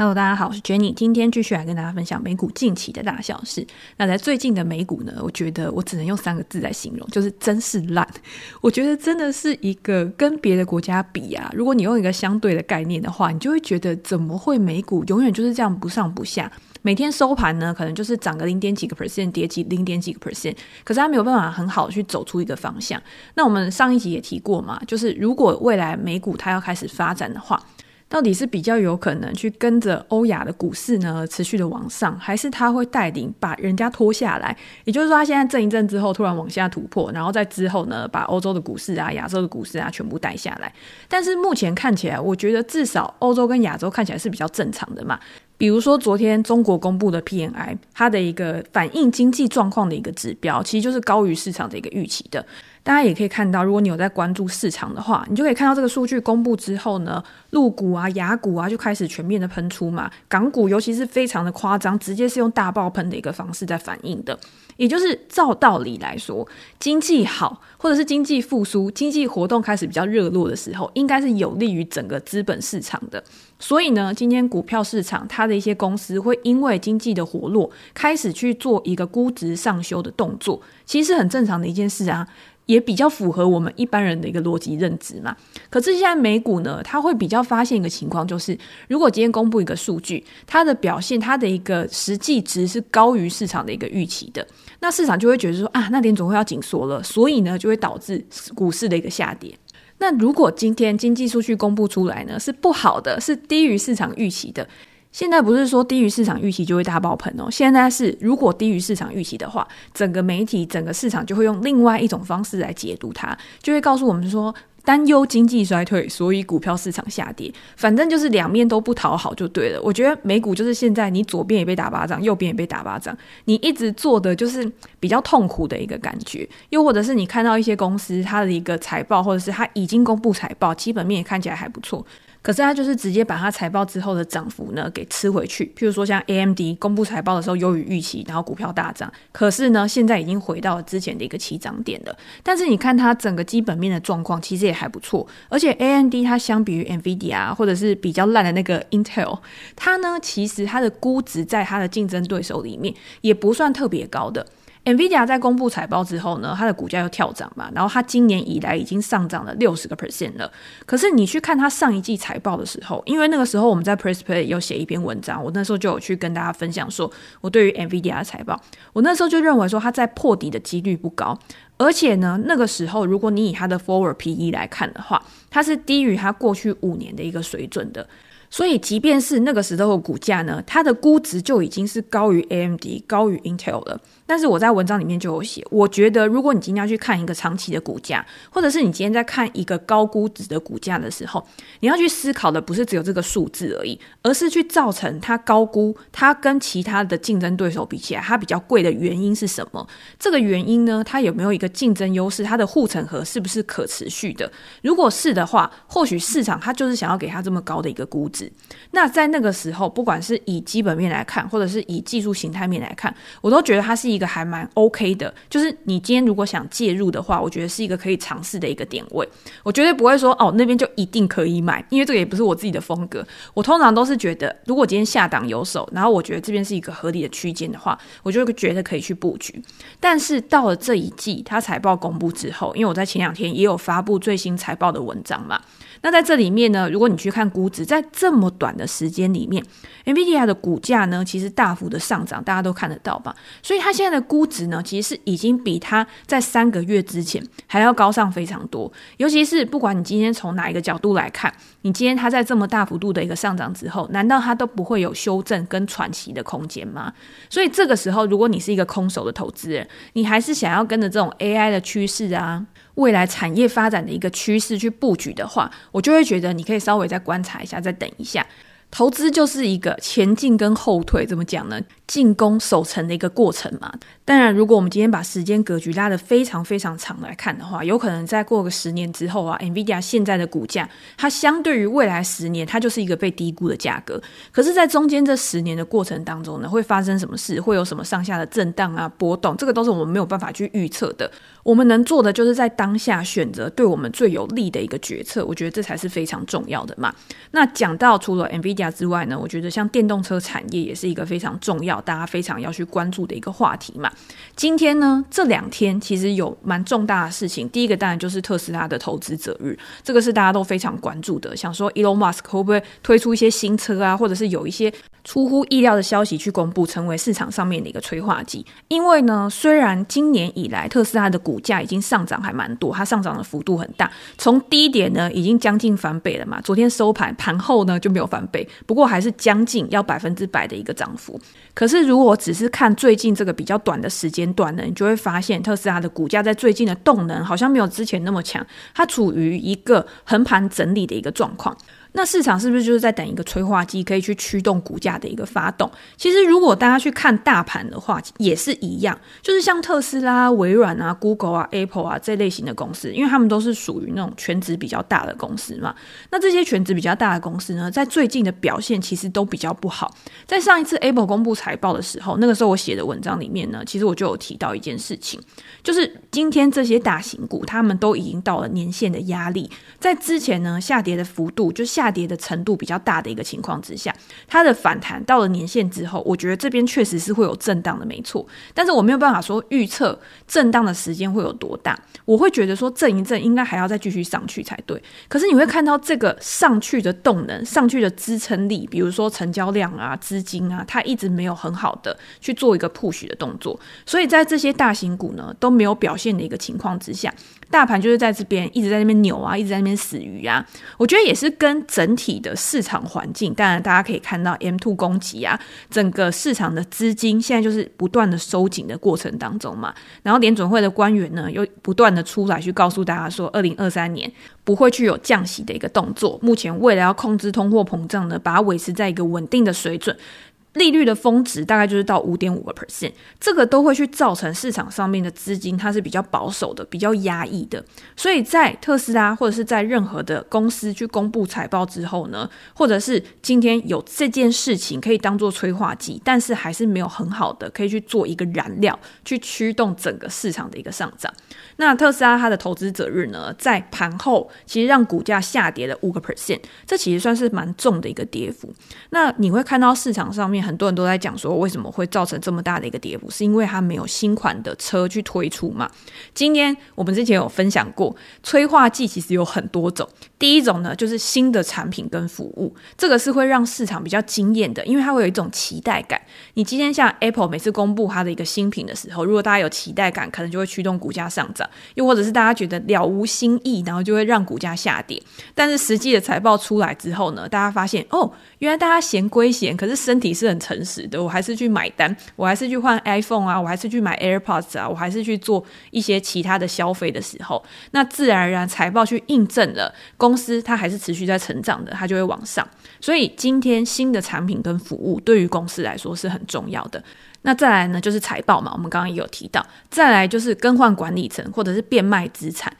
Hello，大家好，我是 Jenny，今天继续来跟大家分享美股近期的大小事。那在最近的美股呢，我觉得我只能用三个字来形容，就是真是烂。我觉得真的是一个跟别的国家比啊，如果你用一个相对的概念的话，你就会觉得怎么会美股永远就是这样不上不下，每天收盘呢可能就是涨个零点几个 percent，跌几零点几个 percent，可是它没有办法很好去走出一个方向。那我们上一集也提过嘛，就是如果未来美股它要开始发展的话。到底是比较有可能去跟着欧亚的股市呢持续的往上，还是他会带领把人家拖下来？也就是说，他现在震一震之后，突然往下突破，然后在之后呢，把欧洲的股市啊、亚洲的股市啊全部带下来。但是目前看起来，我觉得至少欧洲跟亚洲看起来是比较正常的嘛。比如说昨天中国公布的 PMI，它的一个反映经济状况的一个指标，其实就是高于市场的一个预期的。大家也可以看到，如果你有在关注市场的话，你就可以看到这个数据公布之后呢，陆股啊、雅股啊就开始全面的喷出嘛。港股尤其是非常的夸张，直接是用大爆喷的一个方式在反应的。也就是照道理来说，经济好或者是经济复苏、经济活动开始比较热络的时候，应该是有利于整个资本市场的。所以呢，今天股票市场它的一些公司会因为经济的活络，开始去做一个估值上修的动作，其实是很正常的一件事啊。也比较符合我们一般人的一个逻辑认知嘛。可是现在美股呢，它会比较发现一个情况，就是如果今天公布一个数据，它的表现，它的一个实际值是高于市场的一个预期的，那市场就会觉得说啊，那点总会要紧缩了，所以呢，就会导致股市的一个下跌。那如果今天经济数据公布出来呢，是不好的，是低于市场预期的。现在不是说低于市场预期就会大爆棚哦，现在是如果低于市场预期的话，整个媒体、整个市场就会用另外一种方式来解读它，就会告诉我们说担忧经济衰退，所以股票市场下跌，反正就是两面都不讨好就对了。我觉得美股就是现在你左边也被打巴掌，右边也被打巴掌，你一直做的就是比较痛苦的一个感觉，又或者是你看到一些公司它的一个财报，或者是它已经公布财报，基本面也看起来还不错。可是它就是直接把它财报之后的涨幅呢给吃回去，譬如说像 AMD 公布财报的时候优于预期，然后股票大涨。可是呢，现在已经回到了之前的一个起涨点了。但是你看它整个基本面的状况，其实也还不错。而且 AMD 它相比于 NVIDIA 或者是比较烂的那个 Intel，它呢其实它的估值在它的竞争对手里面也不算特别高的。NVIDIA 在公布财报之后呢，它的股价又跳涨嘛，然后它今年以来已经上涨了六十个 percent 了。可是你去看它上一季财报的时候，因为那个时候我们在 Press Play 有写一篇文章，我那时候就有去跟大家分享说，我对于 NVIDIA 的财报，我那时候就认为说它在破底的几率不高，而且呢，那个时候如果你以它的 Forward PE 来看的话，它是低于它过去五年的一个水准的。所以，即便是那个时候的股价呢，它的估值就已经是高于 AMD、高于 Intel 了。但是我在文章里面就有写，我觉得如果你今天要去看一个长期的股价，或者是你今天在看一个高估值的股价的时候，你要去思考的不是只有这个数字而已，而是去造成它高估，它跟其他的竞争对手比起来，它比较贵的原因是什么？这个原因呢，它有没有一个竞争优势？它的护城河是不是可持续的？如果是的话，或许市场它就是想要给它这么高的一个估值。那在那个时候，不管是以基本面来看，或者是以技术形态面来看，我都觉得它是一个还蛮 OK 的。就是你今天如果想介入的话，我觉得是一个可以尝试的一个点位。我绝对不会说哦，那边就一定可以买，因为这个也不是我自己的风格。我通常都是觉得，如果今天下档有手，然后我觉得这边是一个合理的区间的话，我就觉得可以去布局。但是到了这一季，它财报公布之后，因为我在前两天也有发布最新财报的文章嘛。那在这里面呢，如果你去看估值，在这么短的时间里面，NVIDIA 的股价呢，其实大幅的上涨，大家都看得到吧？所以它现在的估值呢，其实是已经比它在三个月之前还要高上非常多。尤其是不管你今天从哪一个角度来看，你今天它在这么大幅度的一个上涨之后，难道它都不会有修正跟喘息的空间吗？所以这个时候，如果你是一个空手的投资人，你还是想要跟着这种 AI 的趋势啊，未来产业发展的一个趋势去布局的话，我就会觉得你可以稍微再观察一下，再等一下。投资就是一个前进跟后退，怎么讲呢？进攻守城的一个过程嘛。当然，如果我们今天把时间格局拉得非常非常长来看的话，有可能再过个十年之后啊，NVIDIA 现在的股价，它相对于未来十年，它就是一个被低估的价格。可是，在中间这十年的过程当中呢，会发生什么事？会有什么上下的震荡啊、波动？这个都是我们没有办法去预测的。我们能做的就是在当下选择对我们最有利的一个决策。我觉得这才是非常重要的嘛。那讲到除了 NVIDIA 之外呢，我觉得像电动车产业也是一个非常重要、大家非常要去关注的一个话题嘛。今天呢，这两天其实有蛮重大的事情。第一个当然就是特斯拉的投资者日，这个是大家都非常关注的。想说 Elon Musk 会不会推出一些新车啊，或者是有一些出乎意料的消息去公布，成为市场上面的一个催化剂。因为呢，虽然今年以来特斯拉的股价已经上涨还蛮多，它上涨的幅度很大，从低点呢已经将近翻倍了嘛。昨天收盘盘后呢就没有翻倍，不过还是将近要百分之百的一个涨幅。可是如果只是看最近这个比较短的时间段呢，你就会发现特斯拉的股价在最近的动能好像没有之前那么强，它处于一个横盘整理的一个状况。那市场是不是就是在等一个催化剂，可以去驱动股价的一个发动？其实，如果大家去看大盘的话，也是一样，就是像特斯拉、微软啊、Google 啊、Apple 啊这类型的公司，因为他们都是属于那种权值比较大的公司嘛。那这些权值比较大的公司呢，在最近的表现其实都比较不好。在上一次 Apple 公布财报的时候，那个时候我写的文章里面呢，其实我就有提到一件事情，就是今天这些大型股，他们都已经到了年线的压力，在之前呢下跌的幅度就。下下跌的程度比较大的一个情况之下，它的反弹到了年线之后，我觉得这边确实是会有震荡的，没错。但是我没有办法说预测震荡的时间会有多大，我会觉得说震一震应该还要再继续上去才对。可是你会看到这个上去的动能、上去的支撑力，比如说成交量啊、资金啊，它一直没有很好的去做一个 push 的动作，所以在这些大型股呢都没有表现的一个情况之下，大盘就是在这边一直在那边扭啊，一直在那边死鱼啊。我觉得也是跟整体的市场环境，当然大家可以看到 M two 攻击啊，整个市场的资金现在就是不断的收紧的过程当中嘛。然后联准会的官员呢，又不断的出来去告诉大家说，二零二三年不会去有降息的一个动作。目前为了要控制通货膨胀呢，把它维持在一个稳定的水准。利率的峰值大概就是到五点五个 percent，这个都会去造成市场上面的资金它是比较保守的，比较压抑的。所以在特斯拉或者是在任何的公司去公布财报之后呢，或者是今天有这件事情可以当做催化剂，但是还是没有很好的可以去做一个燃料去驱动整个市场的一个上涨。那特斯拉它的投资者日呢，在盘后其实让股价下跌了五个 percent，这其实算是蛮重的一个跌幅。那你会看到市场上面。很多人都在讲说，为什么会造成这么大的一个跌幅？是因为它没有新款的车去推出嘛？今天我们之前有分享过，催化剂其实有很多种。第一种呢，就是新的产品跟服务，这个是会让市场比较惊艳的，因为它会有一种期待感。你今天像 Apple 每次公布它的一个新品的时候，如果大家有期待感，可能就会驱动股价上涨；又或者是大家觉得了无新意，然后就会让股价下跌。但是实际的财报出来之后呢，大家发现哦，原来大家嫌归嫌，可是身体是很诚实的，我还是去买单，我还是去换 iPhone 啊，我还是去买 AirPods 啊，我还是去做一些其他的消费的时候，那自然而然财报去印证了公司它还是持续在成长的，它就会往上。所以今天新的产品跟服务对于公司来说是很重要的。那再来呢，就是财报嘛，我们刚刚也有提到，再来就是更换管理层或者是变卖资产。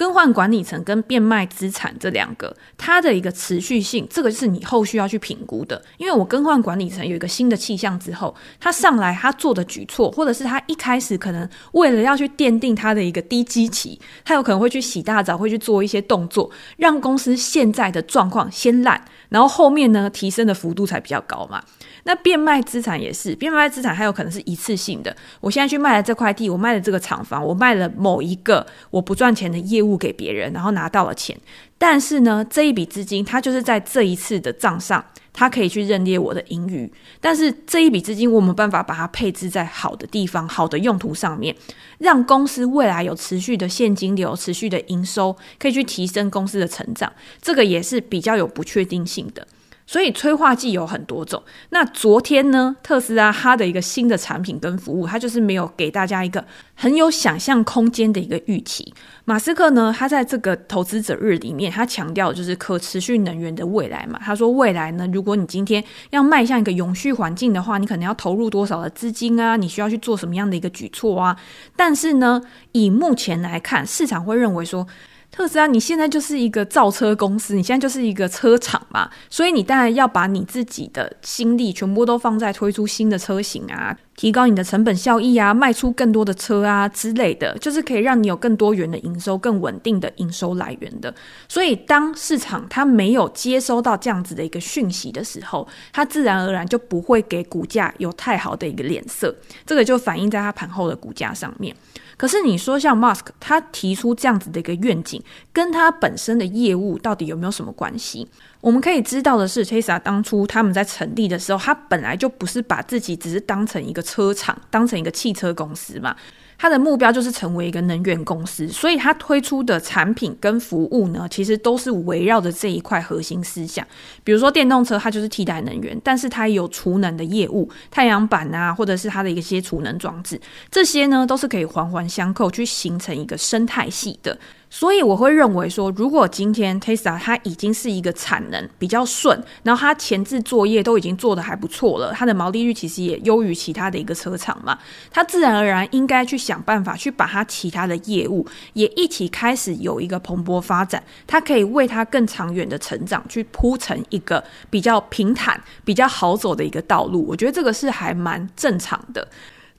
更换管理层跟变卖资产这两个，它的一个持续性，这个是你后续要去评估的。因为我更换管理层有一个新的气象之后，他上来他做的举措，或者是他一开始可能为了要去奠定他的一个低基期，他有可能会去洗大澡，会去做一些动作，让公司现在的状况先烂，然后后面呢提升的幅度才比较高嘛。那变卖资产也是，变卖资产还有可能是一次性的。我现在去卖了这块地，我卖了这个厂房，我卖了某一个我不赚钱的业务付给别人，然后拿到了钱。但是呢，这一笔资金它就是在这一次的账上，它可以去认列我的盈余。但是这一笔资金我没办法把它配置在好的地方、好的用途上面，让公司未来有持续的现金流、持续的营收，可以去提升公司的成长。这个也是比较有不确定性的。所以催化剂有很多种。那昨天呢，特斯拉它的一个新的产品跟服务，它就是没有给大家一个很有想象空间的一个预期。马斯克呢，他在这个投资者日里面，他强调就是可持续能源的未来嘛。他说未来呢，如果你今天要迈向一个永续环境的话，你可能要投入多少的资金啊？你需要去做什么样的一个举措啊？但是呢，以目前来看，市场会认为说。特斯拉，你现在就是一个造车公司，你现在就是一个车厂嘛，所以你当然要把你自己的心力全部都放在推出新的车型啊，提高你的成本效益啊，卖出更多的车啊之类的，就是可以让你有更多元的营收、更稳定的营收来源的。所以，当市场它没有接收到这样子的一个讯息的时候，它自然而然就不会给股价有太好的一个脸色，这个就反映在它盘后的股价上面。可是你说像 Musk 他提出这样子的一个愿景，跟他本身的业务到底有没有什么关系？我们可以知道的是，Tesla 当初他们在成立的时候，他本来就不是把自己只是当成一个车厂，当成一个汽车公司嘛。它的目标就是成为一个能源公司，所以它推出的产品跟服务呢，其实都是围绕着这一块核心思想。比如说电动车，它就是替代能源，但是它有储能的业务，太阳板啊，或者是它的一些储能装置，这些呢都是可以环环相扣，去形成一个生态系的。所以我会认为说，如果今天 Tesla 它已经是一个产能比较顺，然后它前置作业都已经做得还不错了，它的毛利率其实也优于其他的一个车厂嘛，它自然而然应该去想办法去把它其他的业务也一起开始有一个蓬勃发展，它可以为它更长远的成长去铺成一个比较平坦、比较好走的一个道路。我觉得这个是还蛮正常的。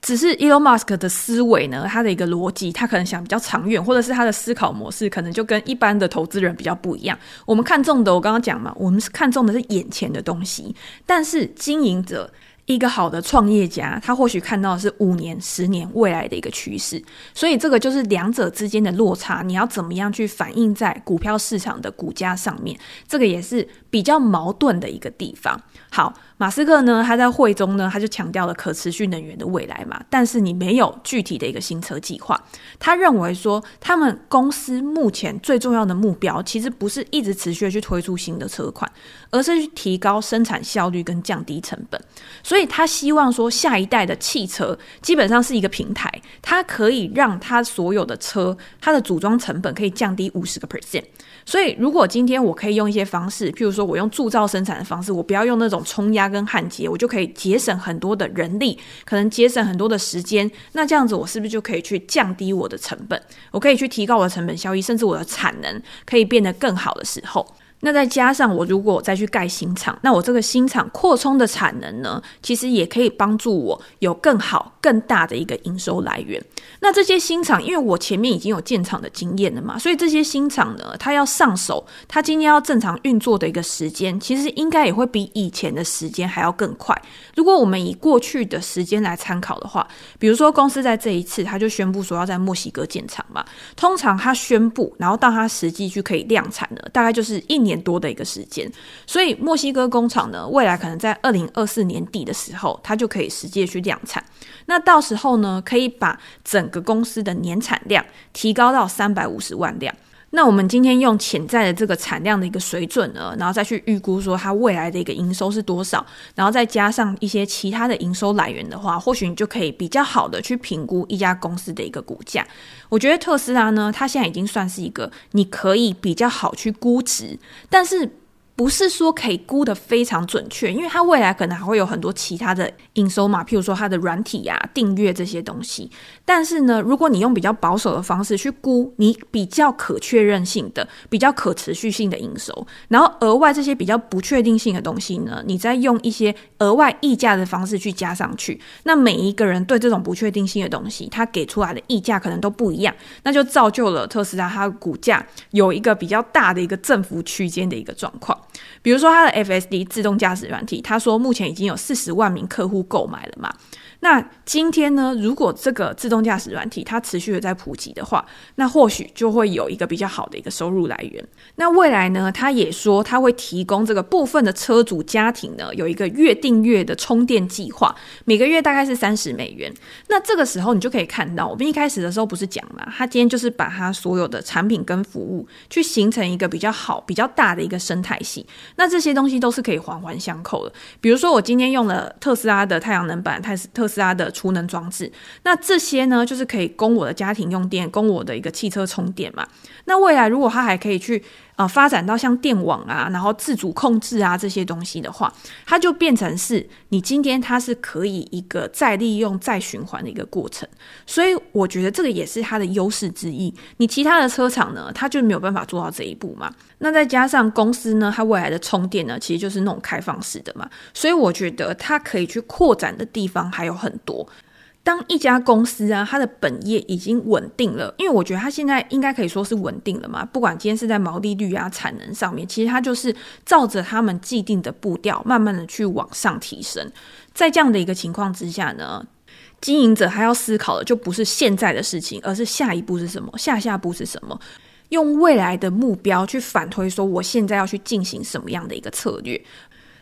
只是 Elon Musk 的思维呢，他的一个逻辑，他可能想比较长远，或者是他的思考模式可能就跟一般的投资人比较不一样。我们看中的，我刚刚讲嘛，我们是看中的是眼前的东西，但是经营者。一个好的创业家，他或许看到的是五年、十年未来的一个趋势，所以这个就是两者之间的落差。你要怎么样去反映在股票市场的股价上面？这个也是比较矛盾的一个地方。好，马斯克呢，他在会中呢，他就强调了可持续能源的未来嘛，但是你没有具体的一个新车计划。他认为说，他们公司目前最重要的目标，其实不是一直持续的去推出新的车款，而是去提高生产效率跟降低成本。所以他希望说，下一代的汽车基本上是一个平台，它可以让它所有的车，它的组装成本可以降低五十个 percent。所以，如果今天我可以用一些方式，譬如说我用铸造生产的方式，我不要用那种冲压跟焊接，我就可以节省很多的人力，可能节省很多的时间。那这样子，我是不是就可以去降低我的成本？我可以去提高我的成本效益，甚至我的产能可以变得更好的时候。那再加上我如果再去盖新厂，那我这个新厂扩充的产能呢，其实也可以帮助我有更好、更大的一个营收来源。那这些新厂，因为我前面已经有建厂的经验了嘛，所以这些新厂呢，它要上手，它今天要正常运作的一个时间，其实应该也会比以前的时间还要更快。如果我们以过去的时间来参考的话，比如说公司在这一次，他就宣布说要在墨西哥建厂嘛，通常他宣布，然后到他实际去可以量产的，大概就是一年。年多的一个时间，所以墨西哥工厂呢，未来可能在二零二四年底的时候，它就可以实际去量产。那到时候呢，可以把整个公司的年产量提高到三百五十万辆。那我们今天用潜在的这个产量的一个水准呢，然后再去预估说它未来的一个营收是多少，然后再加上一些其他的营收来源的话，或许你就可以比较好的去评估一家公司的一个股价。我觉得特斯拉呢，它现在已经算是一个你可以比较好去估值，但是。不是说可以估得非常准确，因为它未来可能还会有很多其他的营收嘛，譬如说它的软体呀、订阅这些东西。但是呢，如果你用比较保守的方式去估，你比较可确认性的、比较可持续性的营收，然后额外这些比较不确定性的东西呢，你再用一些额外溢价的方式去加上去，那每一个人对这种不确定性的东西，它给出来的溢价可能都不一样，那就造就了特斯拉它股价有一个比较大的一个振幅区间的一个状况。比如说它的 FSD 自动驾驶软体，他说目前已经有四十万名客户购买了嘛。那今天呢，如果这个自动驾驶软体它持续的在普及的话，那或许就会有一个比较好的一个收入来源。那未来呢，他也说他会提供这个部分的车主家庭呢，有一个月订阅的充电计划，每个月大概是三十美元。那这个时候你就可以看到，我们一开始的时候不是讲嘛，他今天就是把他所有的产品跟服务去形成一个比较好、比较大的一个生态系。那这些东西都是可以环环相扣的。比如说我今天用了特斯拉的太阳能板，特斯特斯拉的储能装置，那这些呢，就是可以供我的家庭用电，供我的一个汽车充电嘛。那未来如果它还可以去呃发展到像电网啊，然后自主控制啊这些东西的话，它就变成是你今天它是可以一个再利用、再循环的一个过程。所以我觉得这个也是它的优势之一。你其他的车厂呢，它就没有办法做到这一步嘛。那再加上公司呢，它未来的充电呢，其实就是那种开放式的嘛。所以我觉得它可以去扩展的地方还有很多。当一家公司啊，它的本业已经稳定了，因为我觉得它现在应该可以说是稳定了嘛。不管今天是在毛利率啊、产能上面，其实它就是照着他们既定的步调，慢慢的去往上提升。在这样的一个情况之下呢，经营者还要思考的就不是现在的事情，而是下一步是什么，下下步是什么，用未来的目标去反推，说我现在要去进行什么样的一个策略。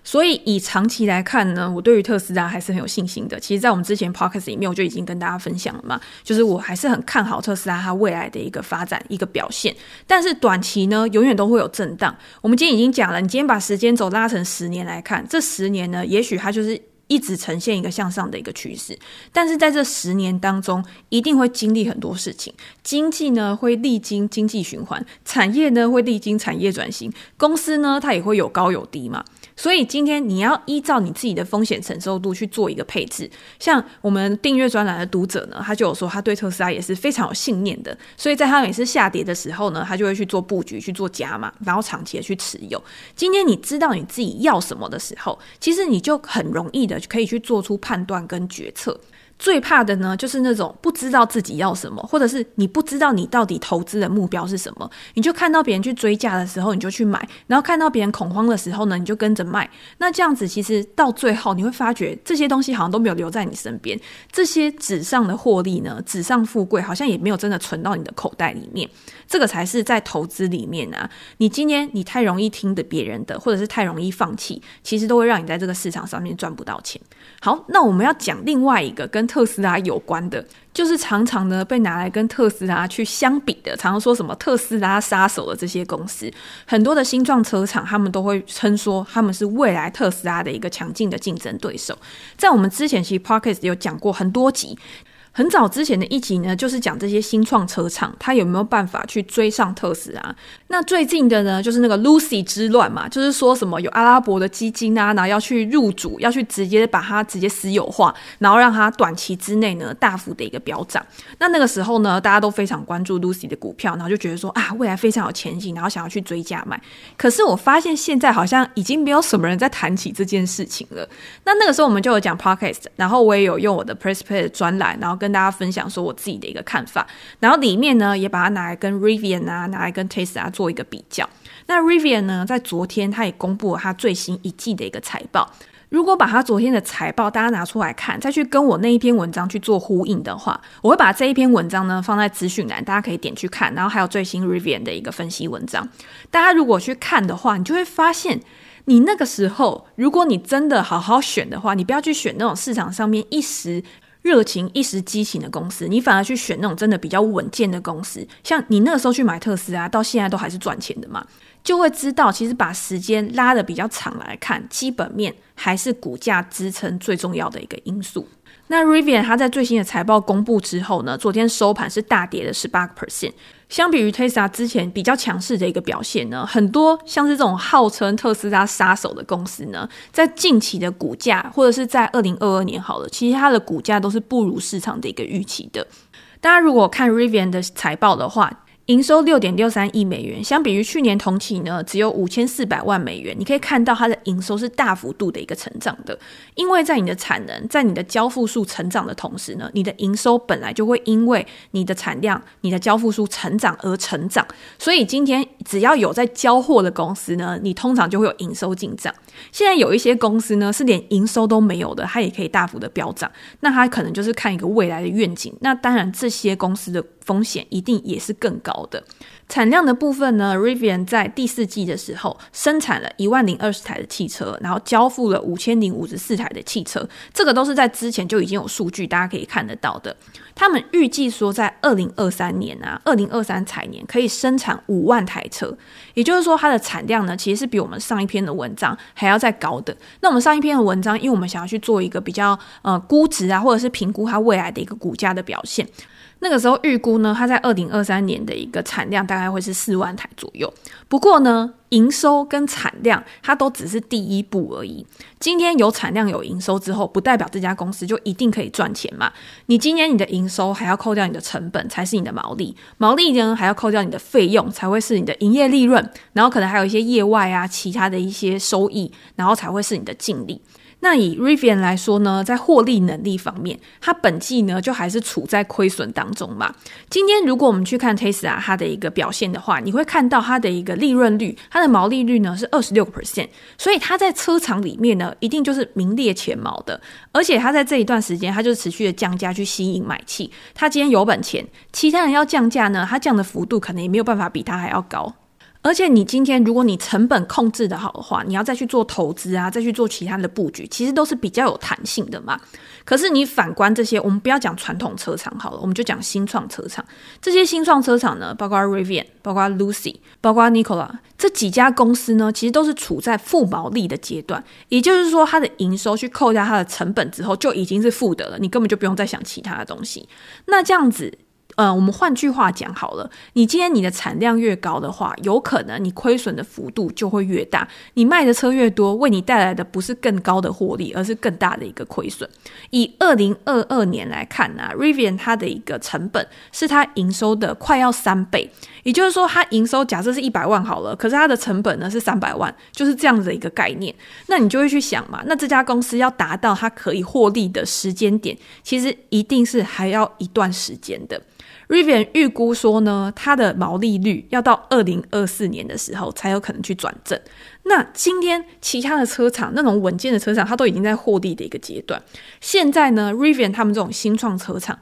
所以以长期来看呢，我对于特斯拉还是很有信心的。其实，在我们之前 podcast 里面，我就已经跟大家分享了嘛，就是我还是很看好特斯拉它未来的一个发展、一个表现。但是短期呢，永远都会有震荡。我们今天已经讲了，你今天把时间轴拉成十年来看，这十年呢，也许它就是。一直呈现一个向上的一个趋势，但是在这十年当中，一定会经历很多事情。经济呢会历经经济循环，产业呢会历经产业转型，公司呢它也会有高有低嘛。所以今天你要依照你自己的风险承受度去做一个配置。像我们订阅专栏的读者呢，他就有说他对特斯拉也是非常有信念的，所以在他每次下跌的时候呢，他就会去做布局，去做加码，然后长期的去持有。今天你知道你自己要什么的时候，其实你就很容易的可以去做出判断跟决策。最怕的呢，就是那种不知道自己要什么，或者是你不知道你到底投资的目标是什么，你就看到别人去追价的时候，你就去买，然后看到别人恐慌的时候呢，你就跟着卖。那这样子其实到最后你会发觉，这些东西好像都没有留在你身边，这些纸上的获利呢，纸上富贵好像也没有真的存到你的口袋里面。这个才是在投资里面啊，你今天你太容易听的别人的，或者是太容易放弃，其实都会让你在这个市场上面赚不到钱。好，那我们要讲另外一个跟特斯拉有关的，就是常常呢被拿来跟特斯拉去相比的，常常说什么特斯拉杀手的这些公司，很多的新创车厂，他们都会称说他们是未来特斯拉的一个强劲的竞争对手。在我们之前其实 Podcast 有讲过很多集。很早之前的一集呢，就是讲这些新创车厂，它有没有办法去追上特斯拉。那最近的呢，就是那个 Lucy 之乱嘛，就是说什么有阿拉伯的基金啊，然后要去入主，要去直接把它直接私有化，然后让它短期之内呢大幅的一个飙涨。那那个时候呢，大家都非常关注 Lucy 的股票，然后就觉得说啊，未来非常有前景，然后想要去追加买。可是我发现现在好像已经没有什么人在谈起这件事情了。那那个时候我们就有讲 Podcast，然后我也有用我的 Press Play 的专栏，然后跟大家分享说我自己的一个看法，然后里面呢也把它拿来跟 Rivian 啊，拿来跟 Tesla 做一个比较。那 Rivian 呢，在昨天他也公布了他最新一季的一个财报。如果把他昨天的财报大家拿出来看，再去跟我那一篇文章去做呼应的话，我会把这一篇文章呢放在资讯栏，大家可以点去看。然后还有最新 Rivian 的一个分析文章，大家如果去看的话，你就会发现，你那个时候如果你真的好好选的话，你不要去选那种市场上面一时。热情一时激情的公司，你反而去选那种真的比较稳健的公司，像你那个时候去买特斯拉，到现在都还是赚钱的嘛，就会知道其实把时间拉的比较长来看，基本面还是股价支撑最重要的一个因素。那 Rivian 它在最新的财报公布之后呢，昨天收盘是大跌了十八个 percent。相比于 Tesla 之前比较强势的一个表现呢，很多像是这种号称特斯拉杀手的公司呢，在近期的股价或者是在二零二二年好了，其实它的股价都是不如市场的一个预期的。大家如果看 Rivian 的财报的话，营收六点六三亿美元，相比于去年同期呢，只有五千四百万美元。你可以看到它的营收是大幅度的一个成长的，因为在你的产能、在你的交付数成长的同时呢，你的营收本来就会因为你的产量、你的交付数成长而成长。所以今天只要有在交货的公司呢，你通常就会有营收进账。现在有一些公司呢，是连营收都没有的，它也可以大幅的飙涨。那它可能就是看一个未来的愿景。那当然，这些公司的风险一定也是更高的。产量的部分呢，Rivian 在第四季的时候生产了一万零二十台的汽车，然后交付了五千零五十四台的汽车，这个都是在之前就已经有数据，大家可以看得到的。他们预计说，在二零二三年啊，二零二三财年可以生产五万台车，也就是说，它的产量呢，其实是比我们上一篇的文章还要再高的。那我们上一篇的文章，因为我们想要去做一个比较呃估值啊，或者是评估它未来的一个股价的表现。那个时候预估呢，它在二零二三年的一个产量大概会是四万台左右。不过呢，营收跟产量它都只是第一步而已。今天有产量有营收之后，不代表这家公司就一定可以赚钱嘛。你今年你的营收还要扣掉你的成本，才是你的毛利。毛利呢还要扣掉你的费用，才会是你的营业利润。然后可能还有一些业外啊，其他的一些收益，然后才会是你的净利。那以 Rivian 来说呢，在获利能力方面，它本季呢就还是处在亏损当中嘛。今天如果我们去看 Tesla 它的一个表现的话，你会看到它的一个利润率，它的毛利率呢是二十六个 percent，所以它在车厂里面呢一定就是名列前茅的。而且它在这一段时间，它就持续的降价去吸引买气。它今天有本钱，其他人要降价呢，它降的幅度可能也没有办法比它还要高。而且你今天，如果你成本控制得好的话，你要再去做投资啊，再去做其他的布局，其实都是比较有弹性的嘛。可是你反观这些，我们不要讲传统车厂好了，我们就讲新创车厂。这些新创车厂呢，包括 Rivian，包括 Lucy，包括 Nikola，这几家公司呢，其实都是处在负毛利的阶段。也就是说，它的营收去扣掉它的成本之后，就已经是负的了，你根本就不用再想其他的东西。那这样子。呃，我们换句话讲好了，你今天你的产量越高的话，有可能你亏损的幅度就会越大。你卖的车越多，为你带来的不是更高的获利，而是更大的一个亏损。以二零二二年来看呢，啊，Rivian 它的一个成本是它营收的快要三倍，也就是说，它营收假设是一百万好了，可是它的成本呢是三百万，就是这样子的一个概念。那你就会去想嘛，那这家公司要达到它可以获利的时间点，其实一定是还要一段时间的。Rivian 预估说呢，它的毛利率要到二零二四年的时候才有可能去转正。那今天其他的车厂那种稳健的车厂，它都已经在获利的一个阶段。现在呢，Rivian 他们这种新创车厂。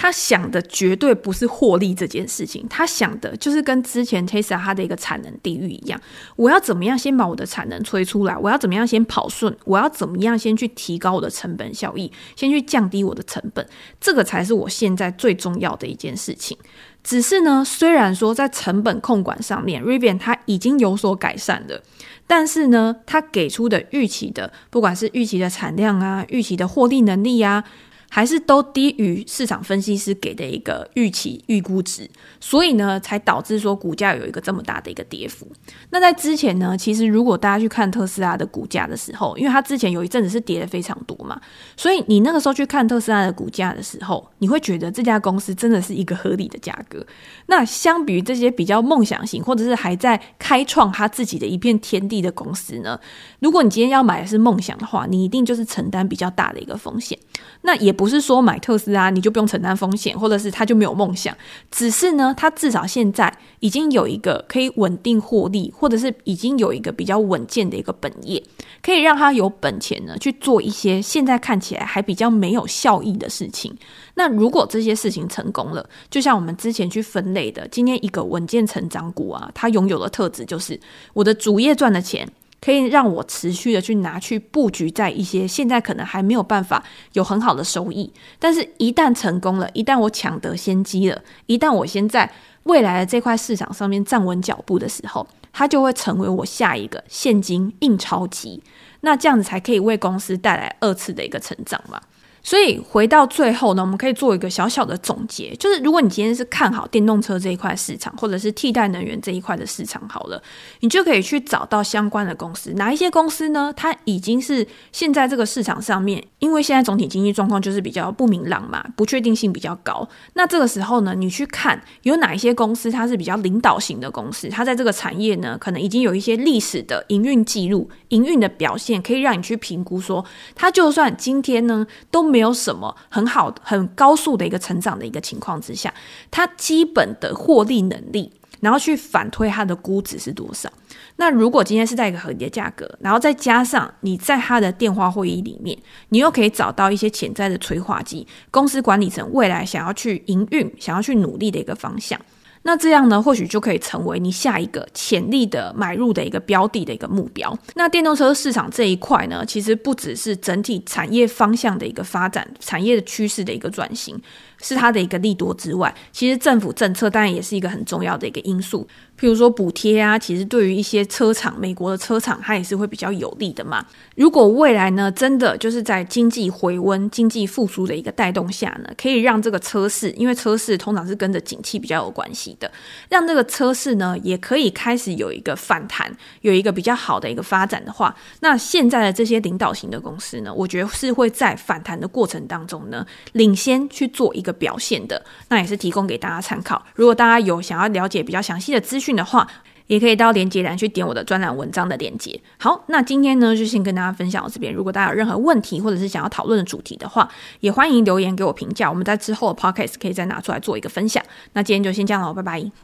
他想的绝对不是获利这件事情，他想的就是跟之前 Tesla 它的一个产能地狱一样，我要怎么样先把我的产能催出来？我要怎么样先跑顺？我要怎么样先去提高我的成本效益？先去降低我的成本，这个才是我现在最重要的一件事情。只是呢，虽然说在成本控管上面，Rivian 它已经有所改善了，但是呢，它给出的预期的，不管是预期的产量啊，预期的获利能力啊。还是都低于市场分析师给的一个预期预估值，所以呢，才导致说股价有一个这么大的一个跌幅。那在之前呢，其实如果大家去看特斯拉的股价的时候，因为它之前有一阵子是跌的非常多嘛，所以你那个时候去看特斯拉的股价的时候，你会觉得这家公司真的是一个合理的价格。那相比于这些比较梦想型或者是还在开创他自己的一片天地的公司呢，如果你今天要买的是梦想的话，你一定就是承担比较大的一个风险。那也不是说买特斯拉你就不用承担风险，或者是他就没有梦想，只是呢，他至少现在已经有一个可以稳定获利，或者是已经有一个比较稳健的一个本业，可以让他有本钱呢去做一些现在看起来还比较没有效益的事情。那如果这些事情成功了，就像我们之前去分类的，今天一个稳健成长股啊，它拥有的特质就是我的主业赚的钱。可以让我持续的去拿去布局在一些现在可能还没有办法有很好的收益，但是一旦成功了，一旦我抢得先机了，一旦我先在未来的这块市场上面站稳脚步的时候，它就会成为我下一个现金印钞机。那这样子才可以为公司带来二次的一个成长嘛。所以回到最后呢，我们可以做一个小小的总结，就是如果你今天是看好电动车这一块市场，或者是替代能源这一块的市场好了，你就可以去找到相关的公司。哪一些公司呢？它已经是现在这个市场上面，因为现在总体经济状况就是比较不明朗嘛，不确定性比较高。那这个时候呢，你去看有哪一些公司，它是比较领导型的公司，它在这个产业呢，可能已经有一些历史的营运记录、营运的表现，可以让你去评估说，它就算今天呢都没有。什么很好、很高速的一个成长的一个情况之下，它基本的获利能力，然后去反推它的估值是多少。那如果今天是在一个合理的价格，然后再加上你在它的电话会议里面，你又可以找到一些潜在的催化剂，公司管理层未来想要去营运、想要去努力的一个方向。那这样呢，或许就可以成为你下一个潜力的买入的一个标的的一个目标。那电动车市场这一块呢，其实不只是整体产业方向的一个发展，产业的趋势的一个转型。是它的一个利多之外，其实政府政策当然也是一个很重要的一个因素。譬如说补贴啊，其实对于一些车厂，美国的车厂它也是会比较有利的嘛。如果未来呢，真的就是在经济回温、经济复苏的一个带动下呢，可以让这个车市，因为车市通常是跟着景气比较有关系的，让这个车市呢也可以开始有一个反弹，有一个比较好的一个发展的话，那现在的这些领导型的公司呢，我觉得是会在反弹的过程当中呢，领先去做一个。表现的，那也是提供给大家参考。如果大家有想要了解比较详细的资讯的话，也可以到连接栏去点我的专栏文章的链接。好，那今天呢就先跟大家分享到这边。如果大家有任何问题或者是想要讨论的主题的话，也欢迎留言给我评价。我们在之后的 podcast 可以再拿出来做一个分享。那今天就先这样了，拜拜。